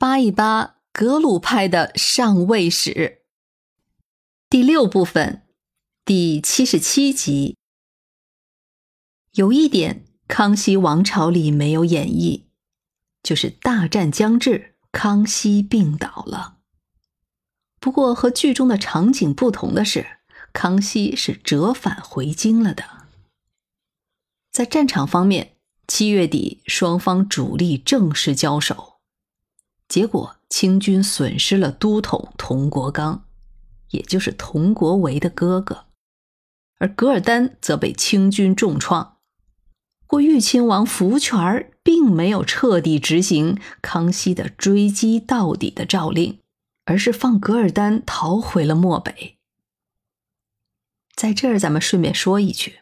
扒一扒格鲁派的上位史。第六部分，第七十七集。有一点，康熙王朝里没有演绎，就是大战将至，康熙病倒了。不过和剧中的场景不同的是，康熙是折返回京了的。在战场方面，七月底双方主力正式交手。结果，清军损失了都统佟国刚，也就是佟国维的哥哥，而噶尔丹则被清军重创。过豫亲王福全并没有彻底执行康熙的追击到底的诏令，而是放噶尔丹逃回了漠北。在这儿，咱们顺便说一句，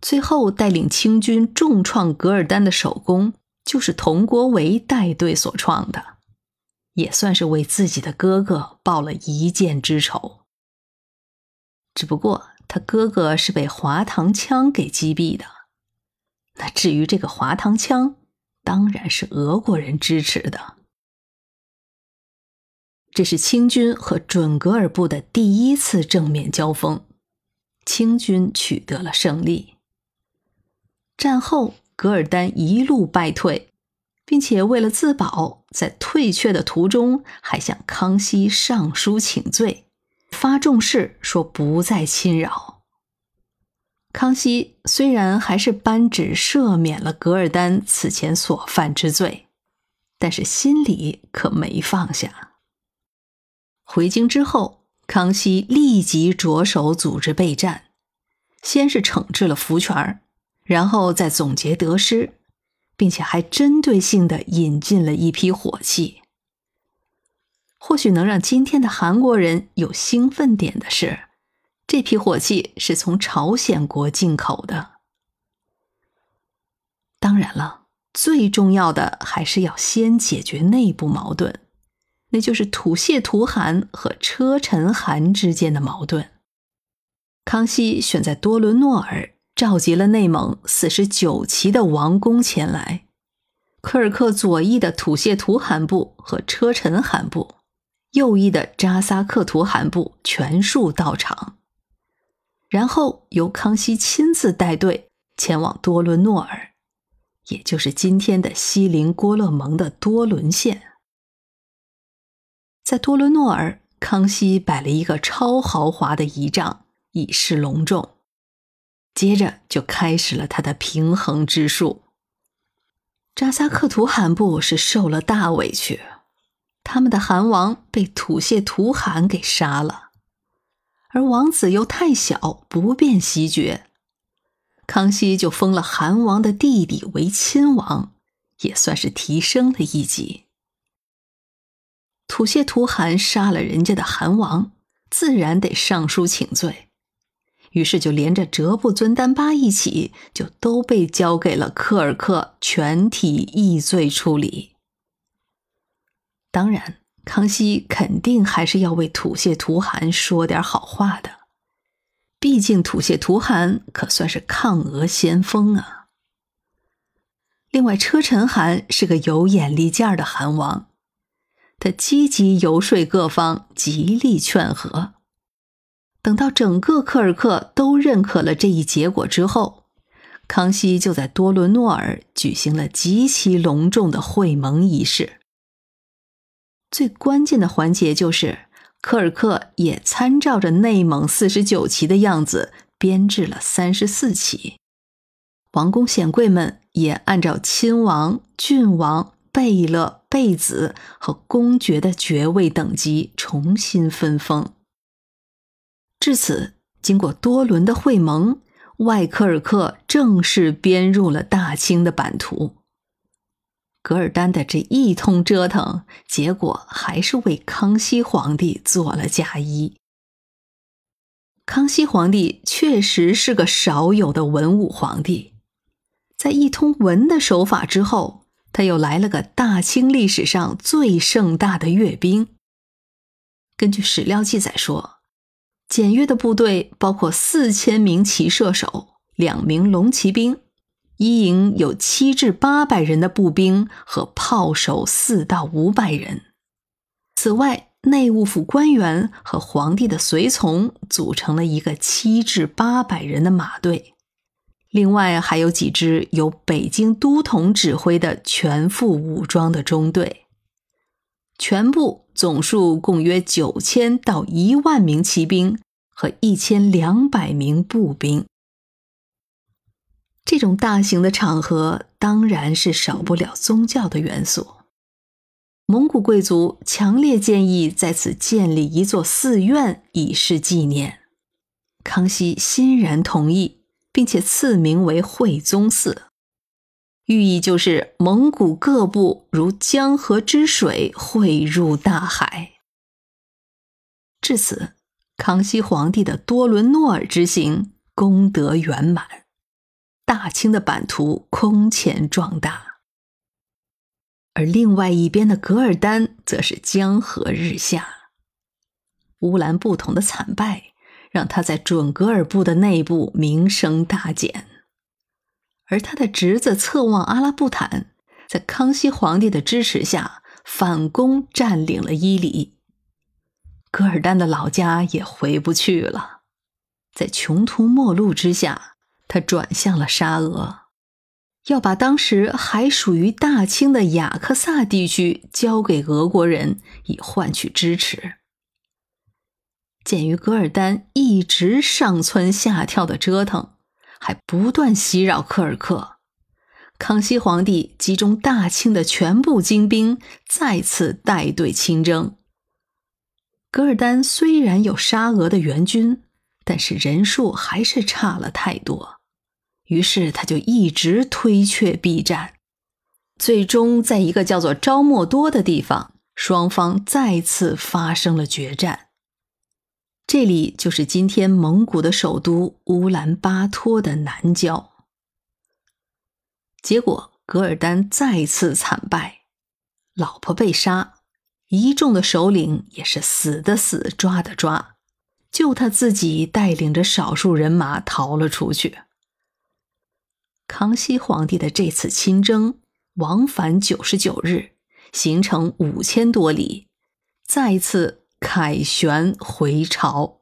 最后带领清军重创噶尔丹的首功。就是佟国维带队所创的，也算是为自己的哥哥报了一箭之仇。只不过他哥哥是被滑膛枪给击毙的，那至于这个滑膛枪，当然是俄国人支持的。这是清军和准噶尔部的第一次正面交锋，清军取得了胜利。战后。噶尔丹一路败退，并且为了自保，在退却的途中还向康熙上书请罪，发重誓说不再侵扰。康熙虽然还是颁旨赦免了噶尔丹此前所犯之罪，但是心里可没放下。回京之后，康熙立即着手组织备战，先是惩治了福全。然后再总结得失，并且还针对性的引进了一批火器。或许能让今天的韩国人有兴奋点的是，这批火器是从朝鲜国进口的。当然了，最重要的还是要先解决内部矛盾，那就是土谢图汗和车臣汗之间的矛盾。康熙选在多伦诺尔。召集了内蒙四十九旗的王公前来，科尔克左翼的土谢图汗部和车臣汗部，右翼的扎萨克图汗部全数到场，然后由康熙亲自带队前往多伦诺尔，也就是今天的锡林郭勒盟的多伦县。在多伦诺尔，康熙摆了一个超豪华的仪仗，以示隆重。接着就开始了他的平衡之术。扎萨克图汗部是受了大委屈，他们的汗王被土谢图汗给杀了，而王子又太小，不便袭爵，康熙就封了汗王的弟弟为亲王，也算是提升了一级。土谢图汗杀了人家的汗王，自然得上书请罪。于是就连着哲布尊丹巴一起，就都被交给了科尔克全体议罪处理。当然，康熙肯定还是要为土谢图汗说点好话的，毕竟土谢图汗可算是抗俄先锋啊。另外，车臣汗是个有眼力见儿的汗王，他积极游说各方，极力劝和。等到整个科尔克都认可了这一结果之后，康熙就在多伦诺尔举行了极其隆重的会盟仪式。最关键的环节就是科尔克也参照着内蒙四十九旗的样子编制了三十四旗，王公显贵们也按照亲王、郡王、贝勒、贝子和公爵的爵位等级重新分封。至此，经过多轮的会盟，外科尔克正式编入了大清的版图。噶尔丹的这一通折腾，结果还是为康熙皇帝做了嫁衣。康熙皇帝确实是个少有的文武皇帝，在一通文的手法之后，他又来了个大清历史上最盛大的阅兵。根据史料记载说。检阅的部队包括四千名骑射手、两名龙骑兵，一营有七至八百人的步兵和炮手四到五百人。此外，内务府官员和皇帝的随从组成了一个七至八百人的马队。另外，还有几支由北京都统指挥的全副武装的中队。全部总数共约九千到一万名骑兵和一千两百名步兵。这种大型的场合当然是少不了宗教的元素。蒙古贵族强烈建议在此建立一座寺院以示纪念。康熙欣然同意，并且赐名为惠宗寺。寓意就是蒙古各部如江河之水汇入大海。至此，康熙皇帝的多伦诺尔之行功德圆满，大清的版图空前壮大。而另外一边的噶尔丹则是江河日下。乌兰布统的惨败，让他在准噶尔部的内部名声大减。而他的侄子侧望阿拉布坦，在康熙皇帝的支持下反攻占领了伊犁。噶尔丹的老家也回不去了，在穷途末路之下，他转向了沙俄，要把当时还属于大清的雅克萨地区交给俄国人，以换取支持。鉴于噶尔丹一直上蹿下跳的折腾。还不断袭扰科尔克，康熙皇帝集中大清的全部精兵，再次带队亲征。噶尔丹虽然有沙俄的援军，但是人数还是差了太多，于是他就一直推却避战，最终在一个叫做昭莫多的地方，双方再次发生了决战。这里就是今天蒙古的首都乌兰巴托的南郊。结果，噶尔丹再次惨败，老婆被杀，一众的首领也是死的死，抓的抓，就他自己带领着少数人马逃了出去。康熙皇帝的这次亲征，往返九十九日，行程五千多里，再次。凯旋回朝。